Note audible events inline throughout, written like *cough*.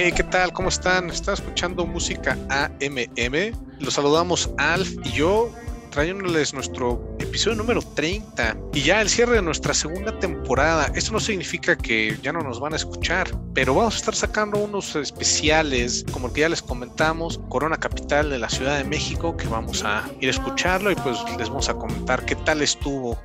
Hey, ¿qué tal? ¿Cómo están? Están escuchando música AMM. Los saludamos Alf y yo trayéndoles nuestro episodio número 30 y ya el cierre de nuestra segunda temporada. Esto no significa que ya no nos van a escuchar, pero vamos a estar sacando unos especiales, como el que ya les comentamos, Corona Capital de la Ciudad de México, que vamos a ir a escucharlo y pues les vamos a comentar qué tal estuvo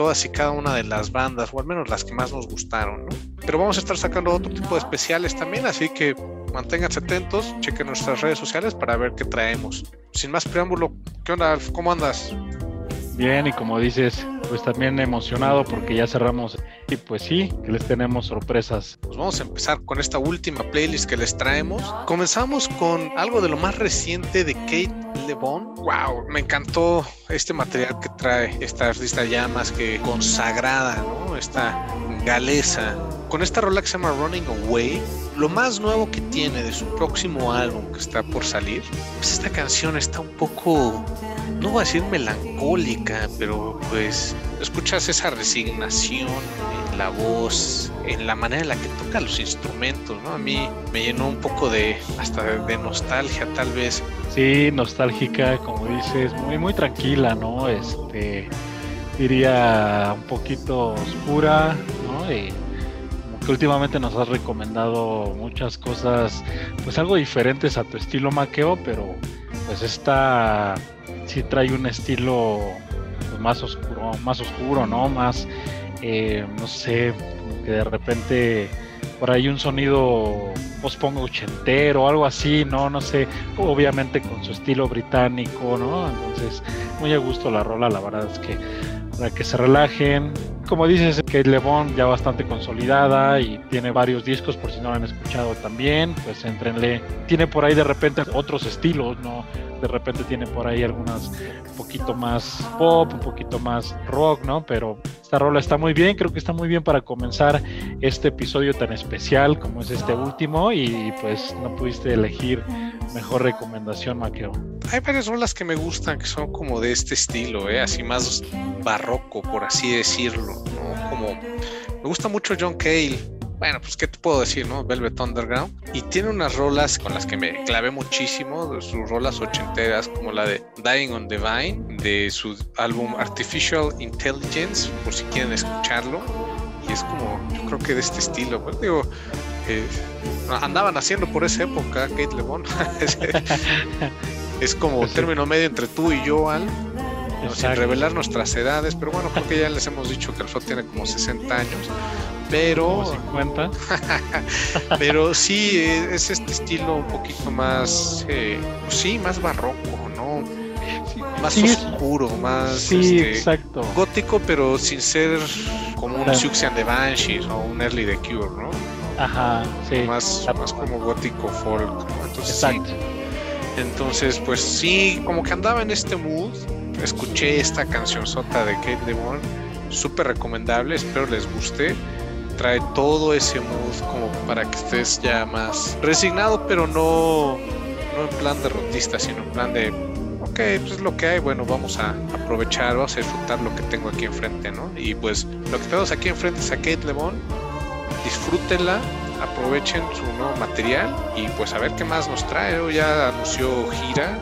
todas y cada una de las bandas, o al menos las que más nos gustaron, ¿no? Pero vamos a estar sacando otro tipo de especiales también, así que manténganse atentos, chequen nuestras redes sociales para ver qué traemos. Sin más preámbulo, ¿qué onda, Alf? ¿Cómo andas? Bien, y como dices, pues también emocionado porque ya cerramos y pues sí, que les tenemos sorpresas. Pues vamos a empezar con esta última playlist que les traemos. Comenzamos con algo de lo más reciente de Kate LeBon. Wow, me encantó este material que trae esta artista ya más que consagrada, ¿no? Esta galesa. Con esta rola que se llama Running Away, lo más nuevo que tiene de su próximo álbum que está por salir, pues esta canción está un poco no voy a decir melancólica, pero pues escuchas esa resignación en la voz, en la manera en la que toca los instrumentos, ¿no? A mí me llenó un poco de hasta de nostalgia tal vez. Sí, nostálgica, como dices, muy muy tranquila, ¿no? Este diría un poquito oscura, ¿no? Que últimamente nos has recomendado muchas cosas, pues algo diferentes a tu estilo maqueo, pero pues esta sí trae un estilo pues, más oscuro, más oscuro, ¿no? Más, eh, no sé, que de repente por ahí un sonido pongo ochentero, algo así, ¿no? No sé, obviamente con su estilo británico, ¿no? Entonces, muy a gusto la rola, la verdad es que para que se relajen. Como dices, Kate LeBon ya bastante consolidada y tiene varios discos, por si no lo han escuchado también, pues entrenle. Tiene por ahí de repente otros estilos, ¿no? De repente tiene por ahí algunas un poquito más pop, un poquito más rock, ¿no? Pero esta rola está muy bien, creo que está muy bien para comenzar este episodio tan especial como es este último y pues no pudiste elegir mejor recomendación, Maqueo. Hay varias rolas que me gustan que son como de este estilo, ¿eh? así más barroco, por así decirlo. Como me gusta mucho John Cale. Bueno, pues qué te puedo decir, ¿no? Velvet Underground. Y tiene unas rolas con las que me clavé muchísimo, sus rolas ochenteras, como la de Dying on the Vine, de su álbum Artificial Intelligence, por si quieren escucharlo. Y es como, yo creo que de este estilo. Pues digo, eh, andaban haciendo por esa época, Kate LeBon. *laughs* es como un término medio entre tú y yo, Al. sin revelar nuestras edades, pero bueno, creo que ya les hemos dicho que el Flo tiene como 60 años, pero 50. *laughs* pero sí es este estilo un poquito más, eh, pues sí, más barroco, ¿no? más oscuro, más este, gótico, pero sin ser como un Suxian de Banshees o un Early The Cure, ¿no? Ajá, sí. Más, más como gótico folk. Entonces, Entonces, pues sí, como que andaba en este mood. Escuché esta canción sota de Kate LeBon, súper recomendable, espero les guste. Trae todo ese mood como para que estés ya más resignado, pero no, no en plan derrotista, sino en plan de, ok, pues es lo que hay, bueno, vamos a aprovechar, vamos a disfrutar lo que tengo aquí enfrente, ¿no? Y pues lo que tenemos aquí enfrente es a Kate LeBon, disfrútenla, aprovechen su nuevo material y pues a ver qué más nos trae. Ya anunció gira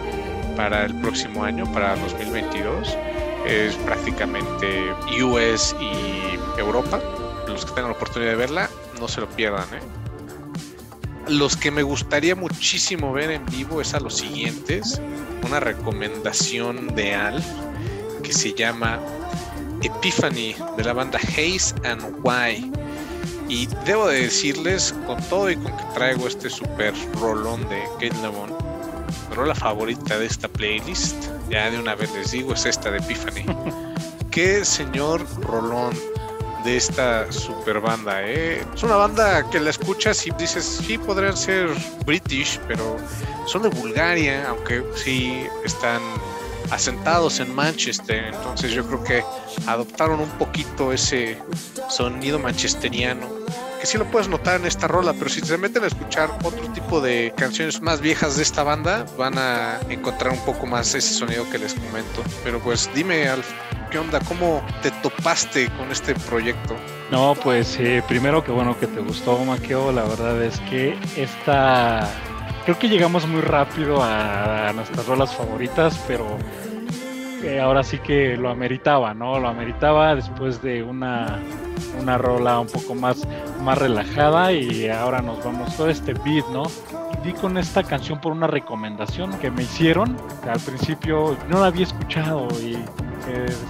para el próximo año, para 2022. Es prácticamente US y Europa. Los que tengan la oportunidad de verla, no se lo pierdan. ¿eh? Los que me gustaría muchísimo ver en vivo es a los siguientes. Una recomendación de Alf que se llama Epiphany de la banda Haze and Why y debo de decirles, con todo y con que traigo este super rolón de Kate mi rola favorita de esta playlist, ya de una vez les digo, es esta de Epiphany. *laughs* Qué señor rolón de esta super banda, ¿eh? Es una banda que la escuchas y dices, sí, podrían ser British, pero son de Bulgaria, aunque sí están asentados en Manchester, entonces yo creo que adoptaron un poquito ese sonido manchesteriano, que sí lo puedes notar en esta rola, pero si se meten a escuchar otro tipo de canciones más viejas de esta banda, van a encontrar un poco más ese sonido que les comento. Pero pues dime, Alf, ¿Qué onda? ¿Cómo te topaste con este proyecto? No, pues eh, primero que bueno que te gustó, Maqueo. La verdad es que esta. Creo que llegamos muy rápido a, nuestras rolas favoritas, pero eh, ahora sí que lo ameritaba, ¿no? Lo ameritaba después de una, una rola un poco más, más relajada y ahora nos vamos todo este beat, ¿no? Di con esta canción por una recomendación que me hicieron. Al principio no la había escuchado y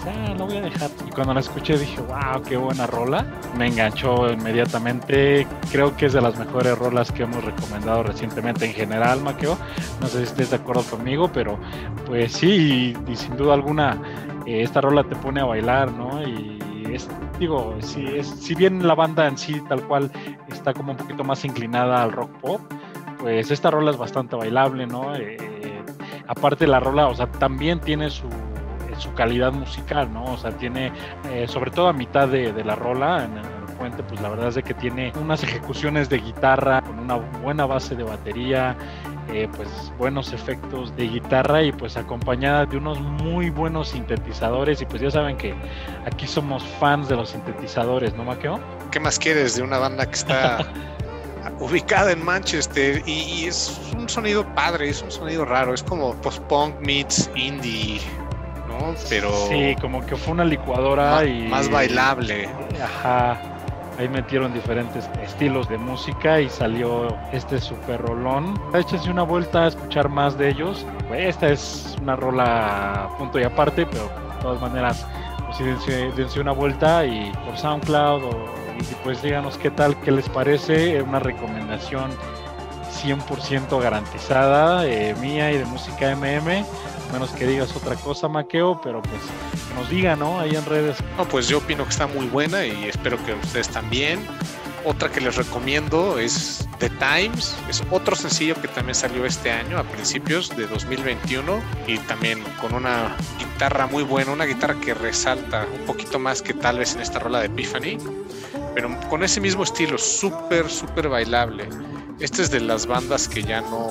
ah, la voy a dejar. Y cuando la escuché dije, wow, qué buena rola. Me enganchó inmediatamente. Creo que es de las mejores rolas que hemos recomendado recientemente en general, Maqueo. No sé si estés de acuerdo conmigo, pero pues sí, y, sin duda alguna, eh, esta rola te pone a bailar, ¿no? Y es, digo, si, es, si bien la banda en sí tal cual está como un poquito más inclinada al rock pop, pues esta rola es bastante bailable, ¿no? Eh, aparte la rola, o sea, también tiene su, su calidad musical, ¿no? O sea, tiene, eh, sobre todo a mitad de, la rola, en el puente, pues la verdad es de que tiene unas ejecuciones de guitarra con una buena base de batería, eh, pues buenos efectos de guitarra y pues acompañada de unos muy buenos sintetizadores y pues ya saben que aquí somos fans de los sintetizadores, ¿no, Maqueo? ¿Qué más quieres de una banda que está *laughs* ubicada en Manchester y, es un sonido padre, es un sonido raro, es como post-punk meets indie, ¿no? Pero... Sí, como que fue una licuadora más, y... Más bailable. Ajá. Ahí metieron diferentes estilos de música y salió este super rolón. Échense una vuelta a escuchar más de ellos. Esta es una rola punto y aparte, pero de todas maneras, pues dense una vuelta y por SoundCloud o y pues díganos qué tal, qué les parece, una recomendación 100% garantizada eh, mía y de música MM, menos que digas otra cosa, Maqueo, pero pues nos diga, ¿no? Ahí en redes. No, pues yo opino que está muy buena y espero que ustedes también. Otra que les recomiendo es The Times, es otro sencillo que también salió este año, a principios de 2021, y también con una guitarra muy buena, una guitarra que resalta un poquito más que tal vez en esta rola de Epiphany pero con ese mismo estilo, súper, súper bailable. Esta es de las bandas que ya no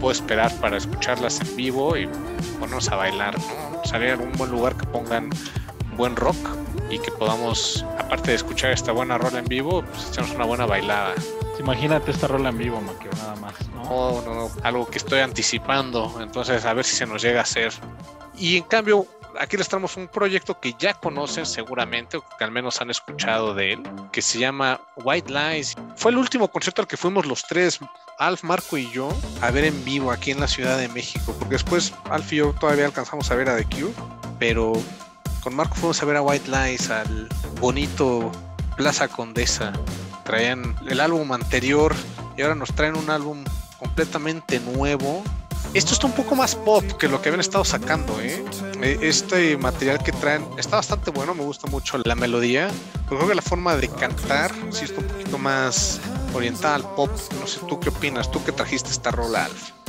puedo esperar para escucharlas en vivo y ponernos a bailar, ¿no? Salir a un buen lugar que pongan buen rock y que podamos, aparte de escuchar esta buena rola en vivo, pues echarnos una buena bailada. Imagínate esta rola en vivo, Maquio, nada más, ¿no? No, no, no, algo que estoy anticipando, entonces a ver si se nos llega a hacer. Y en cambio, aquí les traemos un proyecto que ya conocen seguramente, o que al menos han escuchado de él, que se llama White Lies. Fue el último concierto al que fuimos los tres, Alf, Marco y yo, a ver en vivo aquí en la Ciudad de México, porque después Alf y yo todavía alcanzamos a ver a The Cure, pero con Marco fuimos a ver a White Lies, al bonito Plaza Condesa. Traían el álbum anterior y ahora nos traen un álbum completamente nuevo esto está un poco más pop que lo que habían estado sacando, ¿eh? ¿eh? Este material que traen está bastante bueno, me gusta mucho la melodía. Pero creo que la forma de cantar sí está un poquito más orientada al pop. No sé, ¿tú qué opinas? ¿Tú que trajiste esta rola, Alf?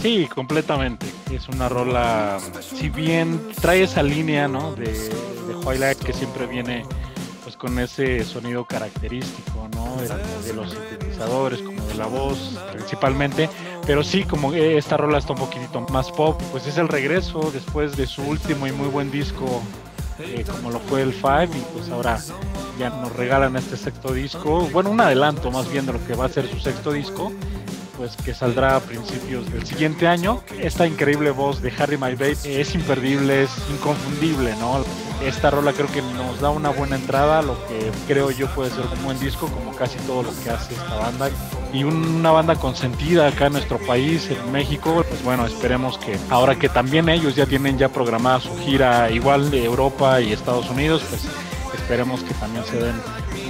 Sí, completamente. Es una rola, si bien trae esa línea, ¿no? De, de Twilight que siempre viene pues con ese sonido característico, ¿no? de los sintetizadores, como de la voz principalmente pero sí, como esta rola está un poquitito más pop, pues es el regreso después de su último y muy buen disco, eh, como lo fue el Five, y pues ahora ya nos regalan este sexto disco, bueno, un adelanto más bien de lo que va a ser su sexto disco, pues que saldrá a principios del siguiente año. Esta increíble voz de Harry My Babe es imperdible, es inconfundible, ¿no? Esta rola creo que nos da una buena entrada lo que creo yo puede ser un buen disco, como casi todo lo que hace esta banda y una banda consentida acá en nuestro país, en México. Pues bueno, esperemos que ahora que también ellos ya tienen ya programada su gira igual de Europa y Estados Unidos, pues esperemos que también se den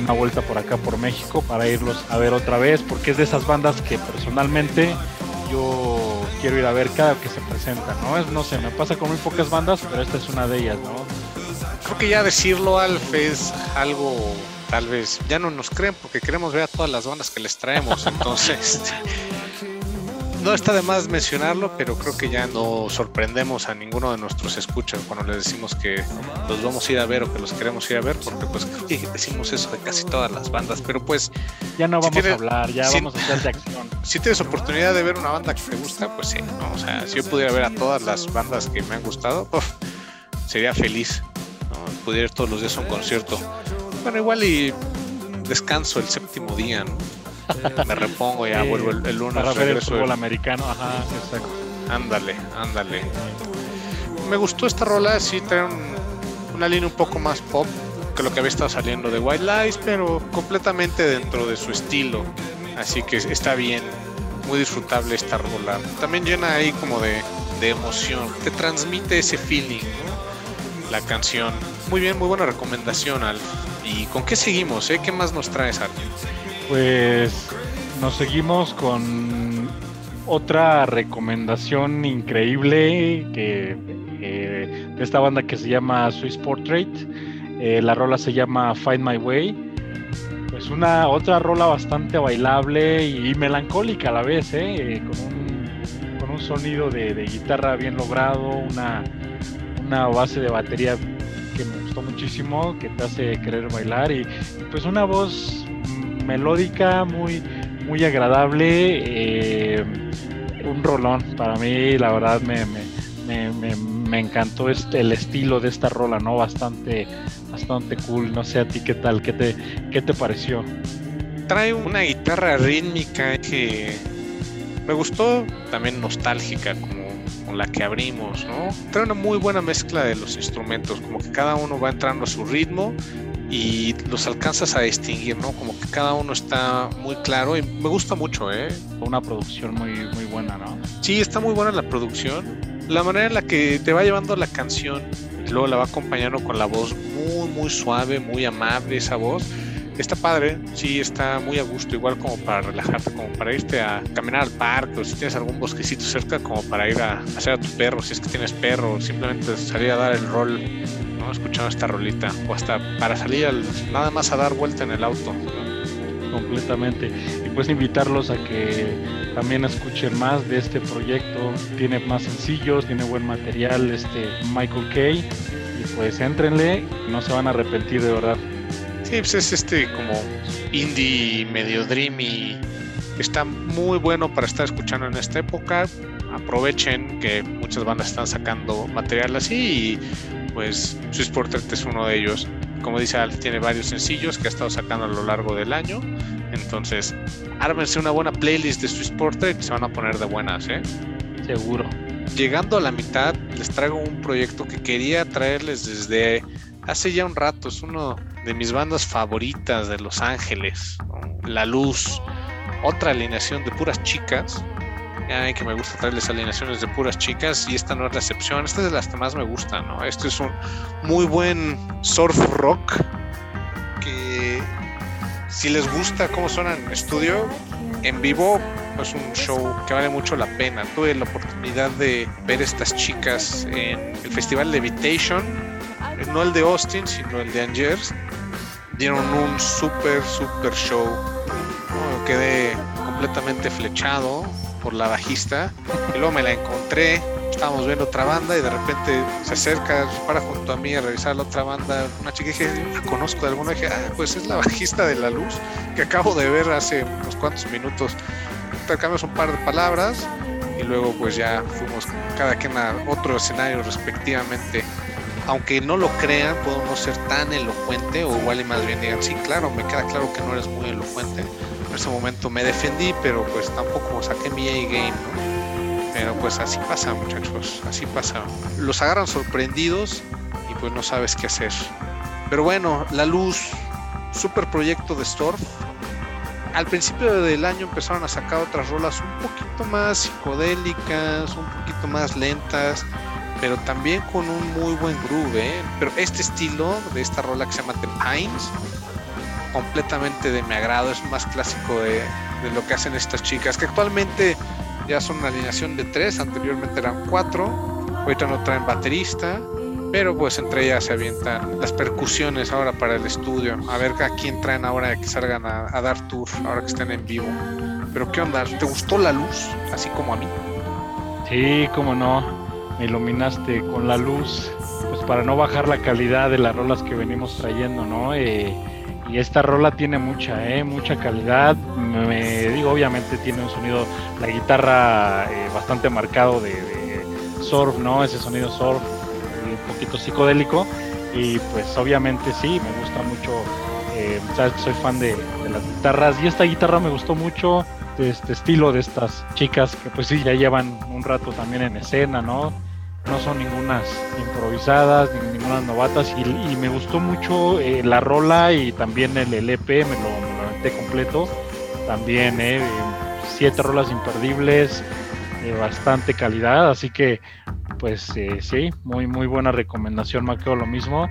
una vuelta por acá por México para irlos a ver otra vez, porque es de esas bandas que personalmente yo quiero ir a ver cada que se presentan, ¿no? Es, no sé, me pasa con muy pocas bandas, pero esta es una de ellas, ¿no? Creo que ya decirlo, Alf, es algo tal vez ya no nos creen porque queremos ver a todas las bandas que les traemos. *laughs* Entonces, no está de más mencionarlo, pero creo que ya no sorprendemos a ninguno de nuestros escuchas cuando les decimos que los vamos a ir a ver o que los queremos ir a ver, porque pues creo que decimos eso de casi todas las bandas, pero pues... Ya no vamos a hablar, ya vamos a hacer de acción. *laughs* Si tienes oportunidad de ver una banda que te gusta, pues sí, ¿no? O sea, si yo pudiera ver a todas las bandas que me han gustado, sería feliz. pudiera ir todos los días a un concierto. Bueno, igual y descanso el séptimo día, *laughs* Me repongo, ya vuelvo el, lunes. Para ver el fútbol americano, ajá, exacto. Ándale, ándale. Me gustó esta rola, sí trae una línea un poco más pop que lo que había estado saliendo de White Lies, pero completamente dentro de su estilo. Así que está bien, muy disfrutable esta rola. También llena ahí como de, emoción, te transmite ese feeling, la canción. Muy bien, muy buena recomendación, Alf. ¿Y con qué seguimos? Eh? ¿Qué más nos traes, Alf? Pues nos seguimos con otra recomendación increíble que eh, de esta banda que se llama Swiss Portrait. Eh, la rola se llama Find My Way pues una otra rola bastante bailable y melancólica a la vez, ¿eh? con, un, con un sonido de, guitarra bien logrado, una, una base de batería que me gustó muchísimo, que te hace querer bailar y pues una voz melódica muy, muy agradable, eh, un rolón para mí, la verdad me, me, me, encantó este, el estilo de esta rola, ¿no? Bastante, bastante cool. No sé a ti qué tal, qué te, qué te pareció. Trae una guitarra rítmica que me gustó, también nostálgica, como con la que abrimos, ¿no? Trae una muy buena mezcla de los instrumentos, como que cada uno va entrando a su ritmo y los alcanzas a distinguir, ¿no? Como que cada uno está muy claro y me gusta mucho, ¿eh? Una producción muy, muy buena, ¿no? Sí, está muy buena la producción. La manera en la que te va llevando la canción y luego la va acompañando con la voz muy, muy suave, muy amable esa voz. Está padre, sí, está muy a gusto, igual como para relajarte, como para irte a caminar al parque, o si tienes algún bosquecito cerca, como para ir a hacer a tu perro, si es que tienes perro, simplemente salir a dar el rol, ¿no? escuchando esta rolita, o hasta para salir al, nada más a dar vuelta en el auto. Completamente. Y pues invitarlos a que también escuchen más de este proyecto. Tiene más sencillos, tiene buen material, este Michael Kay pues éntrenle, no se van a arrepentir de verdad. Sí, pues es este como indie medio dreamy. Está muy bueno para estar escuchando en esta época. Aprovechen que muchas bandas están sacando material así y pues Swiss Portrait es uno de ellos. Como dice Al, tiene varios sencillos que ha estado sacando a lo largo del año. Entonces, ármense una buena playlist de Swiss Portrait y se van a poner de buenas, ¿eh? Seguro llegando a la mitad, les traigo un proyecto que quería traerles desde hace ya un rato. Es uno de mis bandas favoritas de Los Ángeles, La Luz. Otra alineación de puras chicas. Ya que me gusta traerles alineaciones de puras chicas y esta no es la excepción. Esta es de las que más me gusta, ¿no? Este es un muy buen surf rock que si les gusta cómo suena en estudio, en vivo es un show que vale mucho la pena. Tuve la oportunidad de ver estas chicas en el Festival Levitation, no el de Austin, sino el de Angers. Dieron un super, super show. Quedé completamente flechado por la bajista y luego me la encontré. Estábamos viendo otra banda y de repente se acerca, para junto a mí a revisar la otra banda. Una chica dije, la conozco de alguna. dije, ah, pues es la bajista de la luz que acabo de ver hace unos cuantos minutos intercambiamos un par de palabras y luego pues ya fuimos cada quien a otro escenario respectivamente. Aunque no lo crean, puedo no ser tan elocuente o igual más bien digan, sí, claro, me queda claro que no eres muy elocuente. En ese momento me defendí, pero pues tampoco saqué mi A-game, ¿no? Pero pues así pasa, muchachos, así pasa. Los agarran sorprendidos y pues no sabes qué hacer. Pero bueno, La Luz, super proyecto de Storm, al principio del año empezaron a sacar otras rolas un poquito más psicodélicas, un poquito más lentas, pero también con un muy buen groove. ¿eh? Pero este estilo de esta rola que se llama The Pines, completamente de mi agrado, es más clásico de, lo que hacen estas chicas, que actualmente ya son una alineación de tres, anteriormente eran cuatro, ahorita no traen baterista pero pues entre ellas se avientan las percusiones ahora para el estudio. A ver a quién traen ahora que salgan a, dar tour, ahora que estén en vivo. Pero ¿qué onda? ¿Te gustó la luz? Así como a mí. Sí, como no. Iluminaste con la luz. Pues para no bajar la calidad de las rolas que venimos trayendo, ¿no? Eh, y esta rola tiene mucha, ¿eh? Mucha calidad. Me, digo, obviamente tiene un sonido, la guitarra eh, bastante marcado de, surf, ¿no? Ese sonido surf poquito psicodélico, Y pues obviamente sí, me gusta mucho, eh, soy fan de, las guitarras y esta guitarra me gustó mucho de este estilo de estas chicas que pues sí ya llevan un rato también en escena, ¿no? No son ningunas improvisadas, ni ninguna novatas y, me gustó mucho eh, la rola y también el LP, me lo, me completo. También, eh, siete rolas imperdibles, de bastante calidad, así que pues eh, sí, muy muy buena recomendación, Maqueo, lo mismo.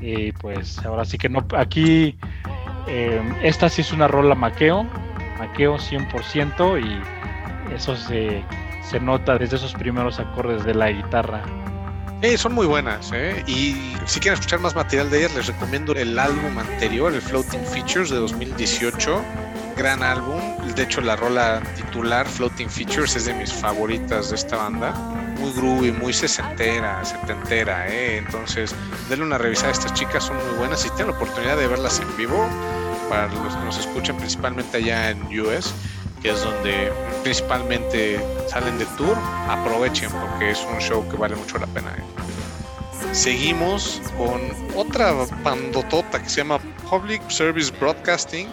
Y pues ahora sí que no, aquí eh, esta sí es una rola Maqueo, Maqueo 100% y eso se, se nota desde esos primeros acordes de la guitarra. son muy buenas, ¿eh? Y si quieren escuchar más material de ellas, les recomiendo el álbum anterior, el Floating Features de 2018 gran álbum. De hecho, la rola titular, Floating Features, es de mis favoritas de esta banda. Muy groovy, muy sesentera, setentera, ¿eh? Entonces, denle una revisada a estas chicas, son muy buenas. Si tienen la oportunidad de verlas en vivo, para los que nos escuchan principalmente allá en US, que es donde principalmente salen de tour, aprovechen porque es un show que vale mucho la pena. ¿eh? Seguimos con otra bandotota que se llama Public Service Broadcasting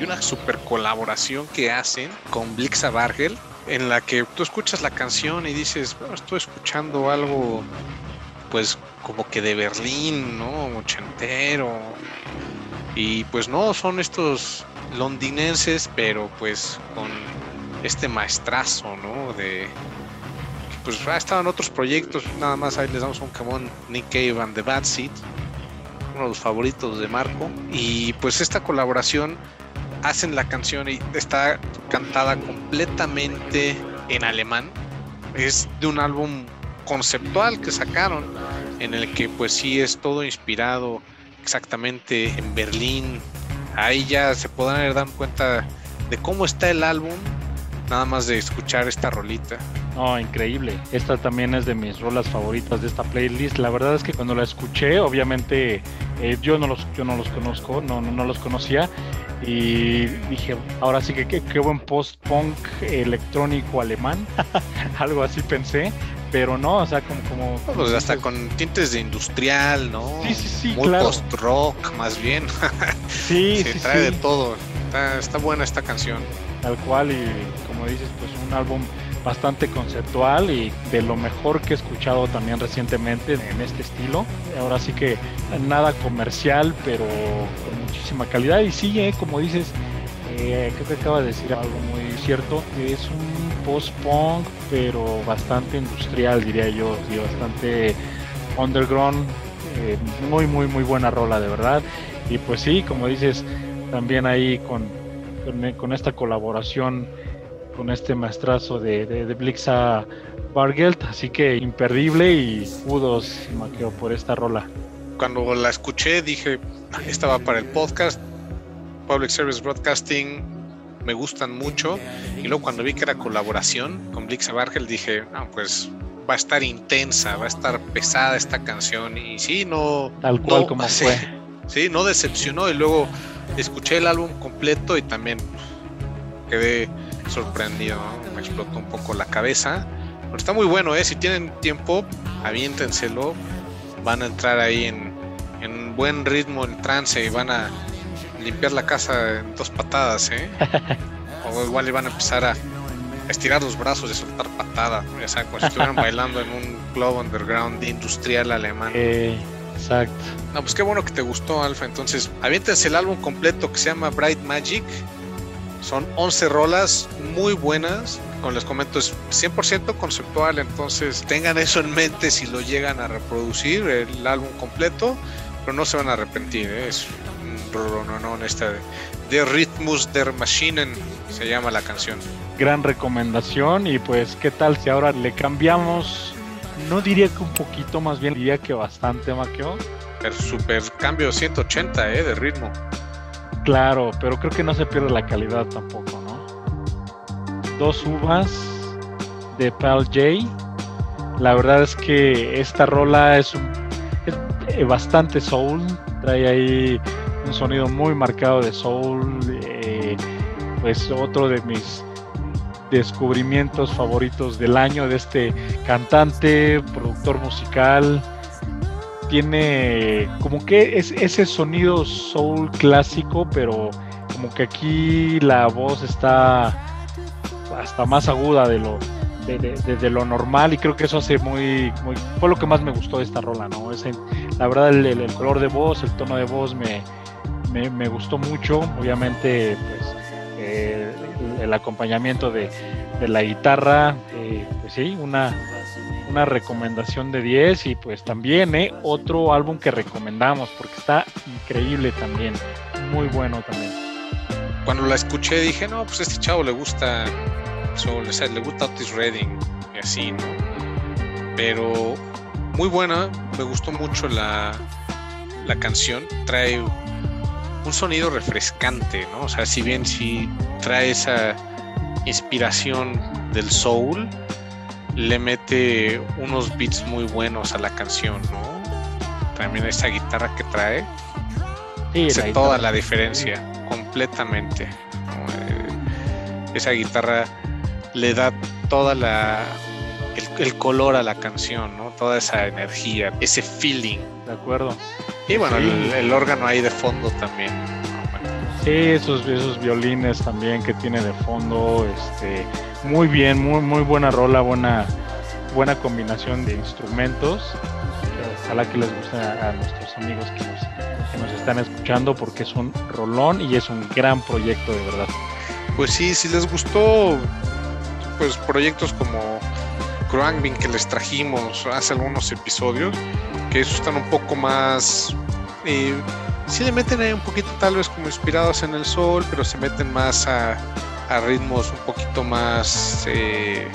y una super colaboración que hacen con Blixa Bargel, en la que tú escuchas la canción y dices, bueno, estoy escuchando algo, pues como que de Berlín, ¿no? Ochentero. Y pues no, son estos londinenses, pero pues con este maestrazo, ¿no? De pues ha estado en otros proyectos, nada más ahí les damos un camón Nick Cave and the Bad Seed, uno de los favoritos de Marco. Y pues esta colaboración hacen la canción y está cantada completamente en alemán. Es de un álbum conceptual que sacaron en el que pues sí es todo inspirado exactamente en Berlín. Ahí ya se podrán dar cuenta de cómo está el álbum nada más de escuchar esta rolita. No, increíble. Esta también es de mis rolas favoritas de esta playlist. La verdad es que cuando la escuché, obviamente eh, yo no los yo no los conozco, no, no, los conocía y dije, ahora sí que qué, buen post-punk electrónico alemán, *laughs* algo así pensé, pero no, o sea, como... como, pues hasta con tintes de industrial, ¿no? Sí, sí, sí, Muy post-rock, más bien. *laughs* sí, Se trae de todo. Está, está buena esta canción. Tal cual, y como dices, pues un álbum bastante conceptual y de lo mejor que he escuchado también recientemente en este estilo. Ahora sí que nada comercial, pero con muchísima calidad. Y sí, eh, como dices, eh, creo que acaba de decir algo muy cierto, que es un post-punk, pero bastante industrial, diría yo, y bastante underground. Eh, muy, muy, muy buena rola, de verdad. Y pues sí, como dices, también ahí con, con, esta colaboración con este maestrazo de, Blixa Bargelt, así que imperdible y kudos Maqueo por esta rola. Cuando la escuché dije, estaba para el podcast, Public Service Broadcasting, me gustan mucho, y luego cuando vi que era colaboración con Blixa Bargelt dije, pues va a estar intensa, va a estar pesada esta canción, y sí, no... Tal cual como fue. Sí, no decepcionó, y luego escuché el álbum completo y también quedé sorprendido, me explotó un poco la cabeza. Pero está muy bueno, ¿eh? si tienen tiempo, aviéntenselo. Van a entrar ahí en, en buen ritmo, en trance y van a limpiar la casa en dos patadas. ¿eh? *laughs* o igual iban a empezar a estirar los brazos y soltar patadas, ya saben, como si estuvieran *laughs* bailando en un club underground industrial alemán. Eh, exacto. No, pues qué bueno que te gustó, Alfa. Entonces, aviéntense el álbum completo que se llama Bright Magic son 11 rolas muy buenas. Como les comento, es 100% conceptual, entonces tengan eso en mente si lo llegan a reproducir, el álbum completo, pero no se van a arrepentir. ¿eh? Es no, esta de Rhythmus der Maschinen se llama la canción. Gran recomendación y pues qué tal si ahora le cambiamos, no diría que un poquito, más bien diría que bastante, Maqueo. El super cambio 180 ¿eh? de ritmo. Claro, pero creo que no se pierde la calidad tampoco, ¿no? Dos uvas de Pal J. La verdad es que esta rola es, un, eh, bastante soul. Trae ahí un sonido muy marcado de soul. Eh, pues otro de mis descubrimientos favoritos del año de este cantante, productor musical tiene como que es ese sonido soul clásico, pero como que aquí la voz está hasta más aguda de lo de, lo normal y creo que eso hace muy, muy fue lo que más me gustó de esta rola no es la verdad el, color de voz el tono de voz me, me, gustó mucho obviamente pues eh, el, acompañamiento de, la guitarra eh, pues sí una recomendación de 10 y pues también eh, otro álbum que recomendamos porque está increíble también, muy bueno también. Cuando la escuché dije, no, pues este chavo le gusta, le gusta Otis Redding así, ¿no? Pero muy buena, me gustó mucho la, la canción, trae un sonido refrescante, ¿no? O sea, si bien si trae esa inspiración del soul, le mete unos beats muy buenos a la canción, ¿no? También esa guitarra que trae hace toda la diferencia, completamente. Eh, esa guitarra le da toda la el, color a la canción, ¿no? Toda esa energía, ese feeling. De acuerdo. Y bueno, el, órgano ahí de fondo también. Sí, esos, esos violines también que tiene de fondo, este, muy bien, muy, muy buena rola, buena, buena combinación de instrumentos. Ojalá que les guste a, nuestros amigos que nos, que nos están escuchando porque es un rolón y es un gran proyecto de verdad. Pues sí, si les gustó, pues proyectos como Kruangbin que les trajimos hace algunos episodios, que eso están un poco más... Eh, sí le meten ahí un poquito tal vez como inspirados en el sol, pero se meten más a, a ritmos un poquito más eh,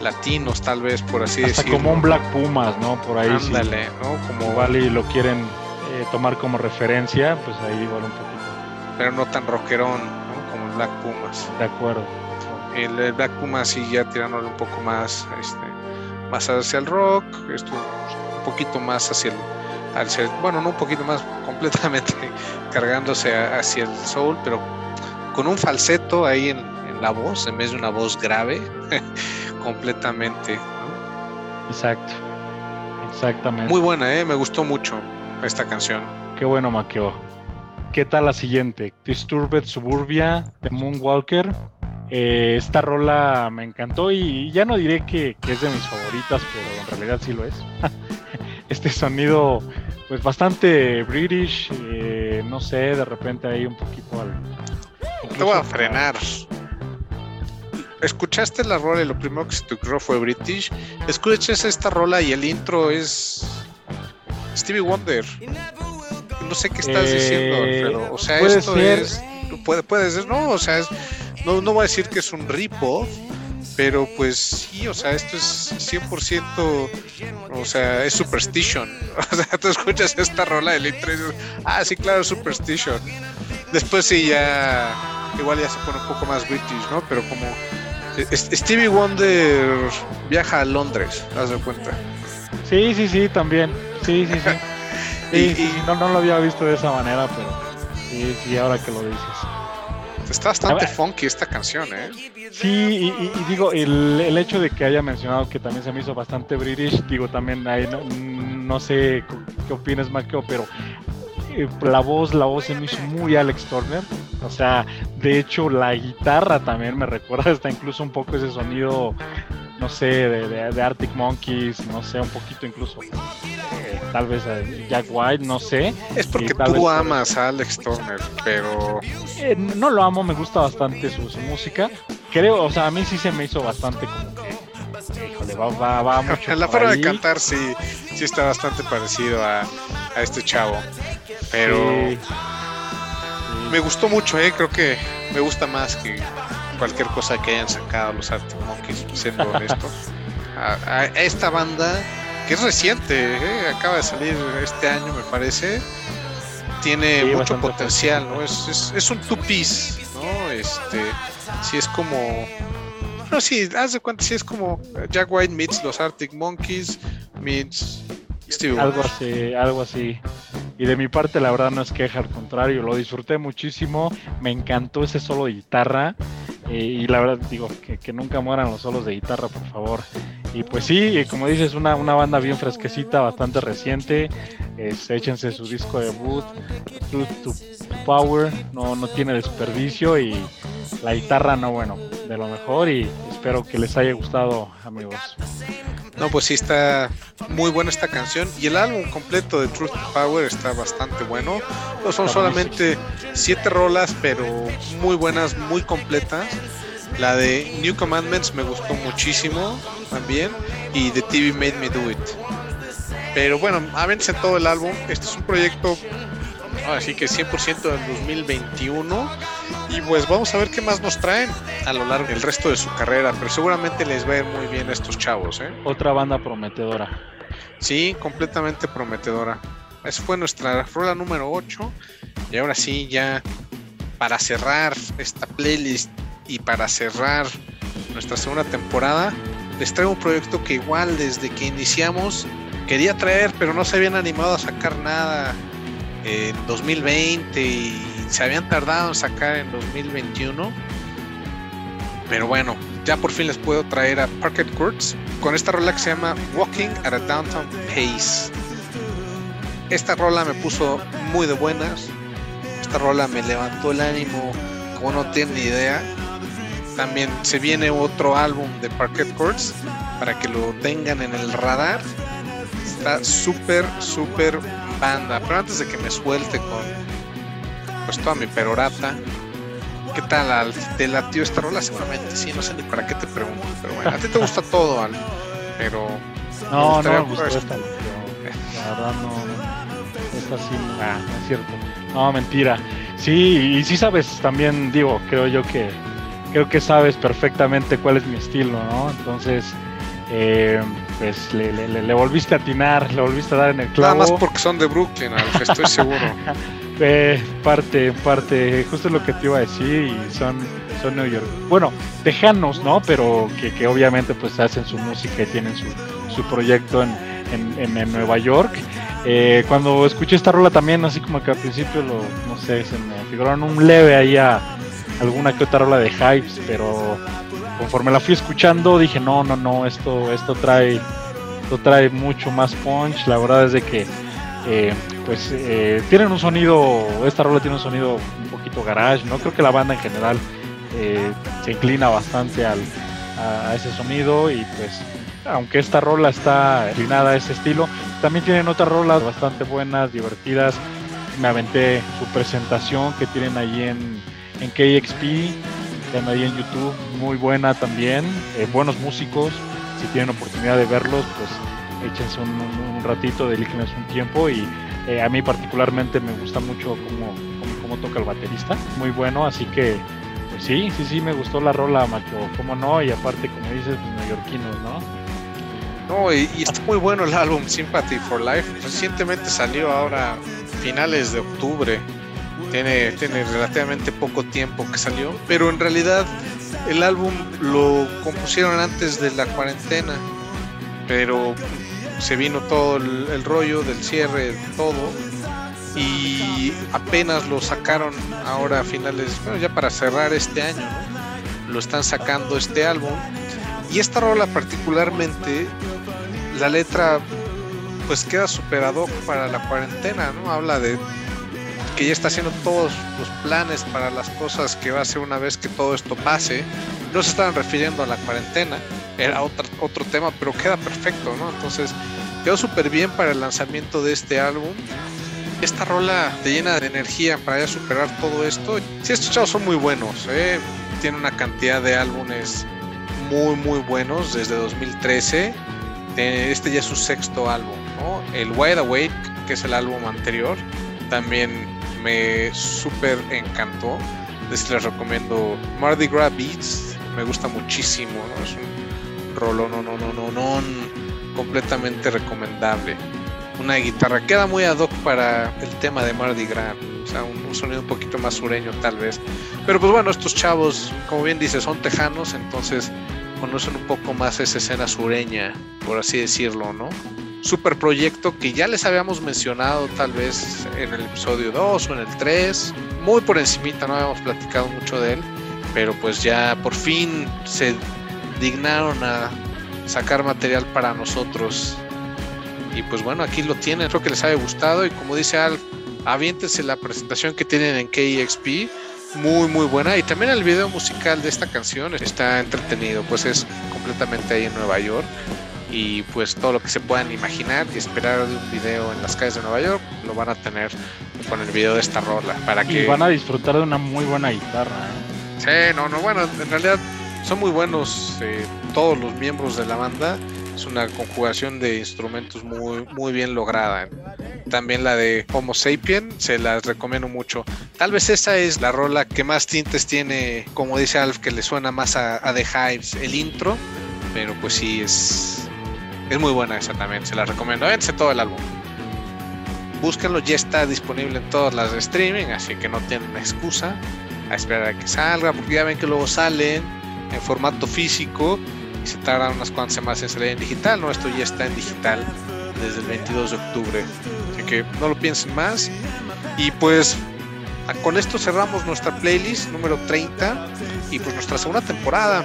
latinos, tal vez, por así Hasta decirlo. como un Black Pumas, ¿no? Por ahí. Ándale, ¿no? Como vale lo quieren eh, tomar como referencia, pues ahí igual un poquito. Pero no tan rockerón, ¿no? Como el Black Pumas. De acuerdo. El, Black Pumas sí ya tirándole un poco más, este, más hacia el rock, esto un poquito más hacia el, hacia bueno, no un poquito más, *laughs* completamente cargándose hacia el soul, pero con un falseto ahí en, la voz, en vez de una voz grave, *laughs* completamente. Exacto, exactamente. Muy buena, ¿eh? me gustó mucho esta canción. Qué bueno, Maqueo. ¿Qué tal la siguiente? Disturbed Suburbia de Moonwalker. Eh, esta rola me encantó y ya no diré que, es de mis favoritas, pero en realidad sí lo es. *laughs* este sonido, pues bastante british, eh, no sé, de repente hay un poquito al... Te voy a frenar escuchaste la rola y lo primero que se te ocurrió fue British, escuchas esta rola y el intro es Stevie Wonder. No sé qué estás diciendo, eh, Alfredo. O sea, esto es. Puede, puede ser, no, o sea, no, no voy a decir que es un rip-off, pero pues sí, o sea, esto es 100%, o sea, es Superstition. *laughs* O sea, tú escuchas esta rola del intro y dices, ah, sí, claro, Superstition. Después sí, ya, igual ya se pone un poco más British, ¿no? Pero como Stevie Wonder viaja a Londres, haz de cuenta. Sí, sí, sí, también. Sí, sí, sí. *laughs* y, no, no lo había visto de esa manera, pero sí, sí, ahora que lo dices. Está bastante funky esta canción, ¿eh? Sí, y, digo, el, el, hecho de que haya mencionado que también se me hizo bastante british, digo, también ahí no, no sé qué opinas, Maqueo, pero eh, la voz, la voz se me hizo muy Alex Turner. O sea, de hecho la guitarra también me recuerda hasta incluso un poco ese sonido, no sé, de, Arctic Monkeys, no sé, un poquito incluso. Eh, tal vez a Jack White, no sé. Es porque tú amas a Alex Turner, pero... Eh, no lo amo, me gusta bastante su, música. Creo, o sea, a mí sí se me hizo bastante como que... Híjole, va, va, va *laughs* mucho. la forma de cantar sí, sí está bastante parecido a, a este chavo. Pero me gustó mucho, ¿eh? creo que me gusta más que cualquier cosa que hayan sacado los Arctic Monkeys, siendo honestos. A, esta banda, que es reciente, ¿eh? acaba de salir este año, me parece, tiene mucho potencial, ¿no? Es, es, un two-piece, ¿no? Este, si es como. No, sí, haz de cuenta, si es como Jack White meets los Arctic Monkeys, meets algo así, algo así. Y de mi parte, la verdad no es queja, al contrario, lo disfruté muchísimo. Me encantó ese solo de guitarra. Eh, y la verdad, digo, que, nunca mueran los solos de guitarra, por favor. Y pues sí, como dices, una, una banda bien fresquecita, bastante reciente. Es, échense su disco debut, Truth Power, no, no tiene desperdicio y la guitarra no, bueno, de lo mejor y espero que les haya gustado, amigos. No, pues sí está muy buena esta canción y el álbum completo de Truth to Power está bastante bueno. No son solamente siete rolas, pero muy buenas, muy completas. La de New Commandments me gustó muchísimo también. Y The TV Made Me Do It. Pero bueno, avance todo el álbum. Este es un proyecto, así que 100% del 2021. Y pues vamos a ver qué más nos traen a lo largo del resto de su carrera. Pero seguramente les va a ir muy bien a estos chavos. ¿eh? Otra banda prometedora. Sí, completamente prometedora. Esa fue nuestra rueda número 8. Y ahora sí, ya para cerrar esta playlist y para cerrar nuestra segunda temporada, les traigo un proyecto que igual desde que iniciamos quería traer, pero no se habían animado a sacar nada en 2020 y se habían tardado en sacar en 2021. Pero bueno, ya por fin les puedo traer a Parket Courts con esta rola que se llama Walking at a Downtown Pace. Esta rola me puso muy de buenas. Esta rola me levantó el ánimo como no tienen ni idea también se viene otro álbum de Parquet Courts para que lo tengan en el radar. Está súper, súper banda. Pero antes de que me suelte con pues toda mi perorata, ¿qué tal? ¿Te latió esta rola? Seguramente sí, no sé ni para qué te pregunto. Pero bueno, a ti te gusta todo, Al. Pero. No, *laughs* no me gustó esta. La verdad no. Esta sí, ah, no es cierto. No, mentira. Sí, y sí sabes también, digo, creo yo que creo que sabes perfectamente cuál es mi estilo, ¿no? Entonces, eh, pues le, volviste a atinar, le volviste a dar en el clavo. Nada más porque son de Brooklyn, estoy *laughs* seguro. eh, parte, parte, justo lo que te iba a decir, y son, son New York. Bueno, tejanos, ¿no? Pero que, que obviamente pues hacen su música y tienen su, su proyecto en, en, en, Nueva York. Eh, cuando escuché esta rola también, así como que al principio, lo, no sé, se me figuraron un leve ahí a alguna que otra rola de hypes, pero conforme la fui escuchando dije, no, no, no, esto, esto trae, esto trae mucho más punch. La verdad es que eh, pues eh, tienen un sonido, esta rola tiene un sonido un poquito garage, ¿no? Creo que la banda en general eh, se inclina bastante al, a, ese sonido y pues aunque esta rola está inclinada a ese estilo, también tienen otras rolas bastante buenas, divertidas. Me aventé su presentación que tienen ahí en, en KXP, están ahí en YouTube, muy buena también, eh, buenos músicos, si tienen oportunidad de verlos, pues échense un, ratito, dedíquenles un tiempo y eh, a mí particularmente me gusta mucho cómo, cómo, toca el baterista, muy bueno, así que pues sí, sí, sí, me gustó la rola, macho, cómo no, y aparte, como dices, pues neoyorquinos, ¿no? No, y, y, está muy bueno el álbum Sympathy for Life. Recientemente salió ahora finales de octubre tiene, tiene relativamente poco tiempo que salió, pero en realidad el álbum lo compusieron antes de la cuarentena, pero se vino todo el, rollo del cierre, todo, y apenas lo sacaron ahora a finales, bueno, ya para cerrar este año, lo están sacando este álbum. Y esta rola particularmente, la letra pues queda superado para la cuarentena, ¿no? Habla de que ya está haciendo todos los planes para las cosas que va a hacer una vez que todo esto pase. No se estaban refiriendo a la cuarentena, era otro, otro tema, pero queda perfecto, ¿no? Entonces, quedó súper bien para el lanzamiento de este álbum. Esta rola te llena de energía para ya superar todo esto. Sí, estos chavos son muy buenos, ¿eh? Tienen una cantidad de álbumes muy, muy buenos desde 2013. Eh, este ya es su sexto álbum, ¿no? El Wide Awake, que es el álbum anterior, también me súper encantó. Les, les recomiendo Mardi Gras Beats, me gusta muchísimo, es un rolo, no, no, no, no, no, completamente recomendable. Una guitarra queda muy ad hoc para el tema de Mardi Gras, o sea, un, sonido un poquito más sureño tal vez. Pero pues bueno, estos chavos, como bien dice, son tejanos, entonces conocen un poco más esa escena sureña, por así decirlo, ¿no? Super proyecto que ya les habíamos mencionado tal vez en el episodio 2 o en el 3, muy por encimita, no habíamos platicado mucho de él, pero pues ya por fin se dignaron a sacar material para nosotros. Y pues bueno, aquí lo tienen, espero que les haya gustado. Y como dice Al, aviéntense la presentación que tienen en KXP, muy muy buena. Y también el video musical de esta canción está entretenido, pues es completamente ahí en Nueva York y pues todo lo que se puedan imaginar y esperar de un video en las calles de Nueva York lo van a tener con el video de esta rola para que van a disfrutar de una muy buena guitarra. ¿eh? Sí, no, no, bueno, en realidad son muy buenos eh, todos los miembros de la banda. Es una conjugación de instrumentos muy, muy bien lograda. También la de Homo Sapien, se las recomiendo mucho. Tal vez esa es la rola que más tintes tiene, como dice Alf, que le suena más a, a The Hives, el intro. Pero pues sí, es, es muy buena esa también, se la recomiendo. Véanse todo el álbum. Búsquenlo, ya está disponible en todas las streaming, así que no tienen excusa a esperar a que salga, porque ya ven que luego salen en formato físico y se tardan unas cuantas semanas en salir en digital. No, esto ya está en digital desde el 22 de octubre, así que no lo piensen más. Y pues con esto cerramos nuestra playlist número 30 y pues nuestra segunda temporada.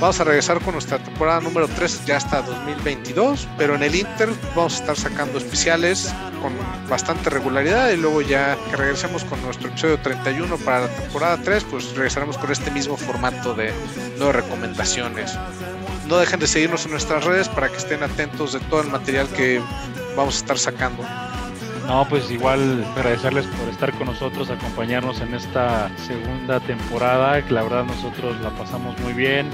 Vamos a regresar con nuestra temporada número 3 ya hasta 2022, pero en el Inter vamos a estar sacando especiales con bastante regularidad y luego ya que regresemos con nuestro episodio 31 para la temporada 3, pues regresaremos con este mismo formato de nueve recomendaciones. No dejen de seguirnos en nuestras redes para que estén atentos de todo el material que vamos a estar sacando. No, pues igual agradecerles por estar con nosotros, acompañarnos en esta segunda temporada, que la verdad nosotros la pasamos muy bien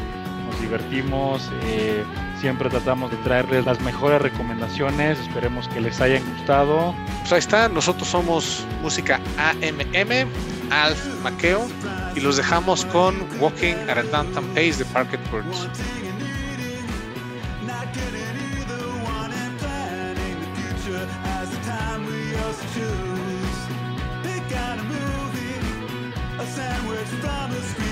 nos divertimos, eh, siempre tratamos de traerles las mejores recomendaciones, esperemos que les hayan gustado. Pues ahí está, nosotros somos música AMM, Alf Maqueo, y los dejamos con Walking at a Downtown Pace de Parket Birds. sandwich from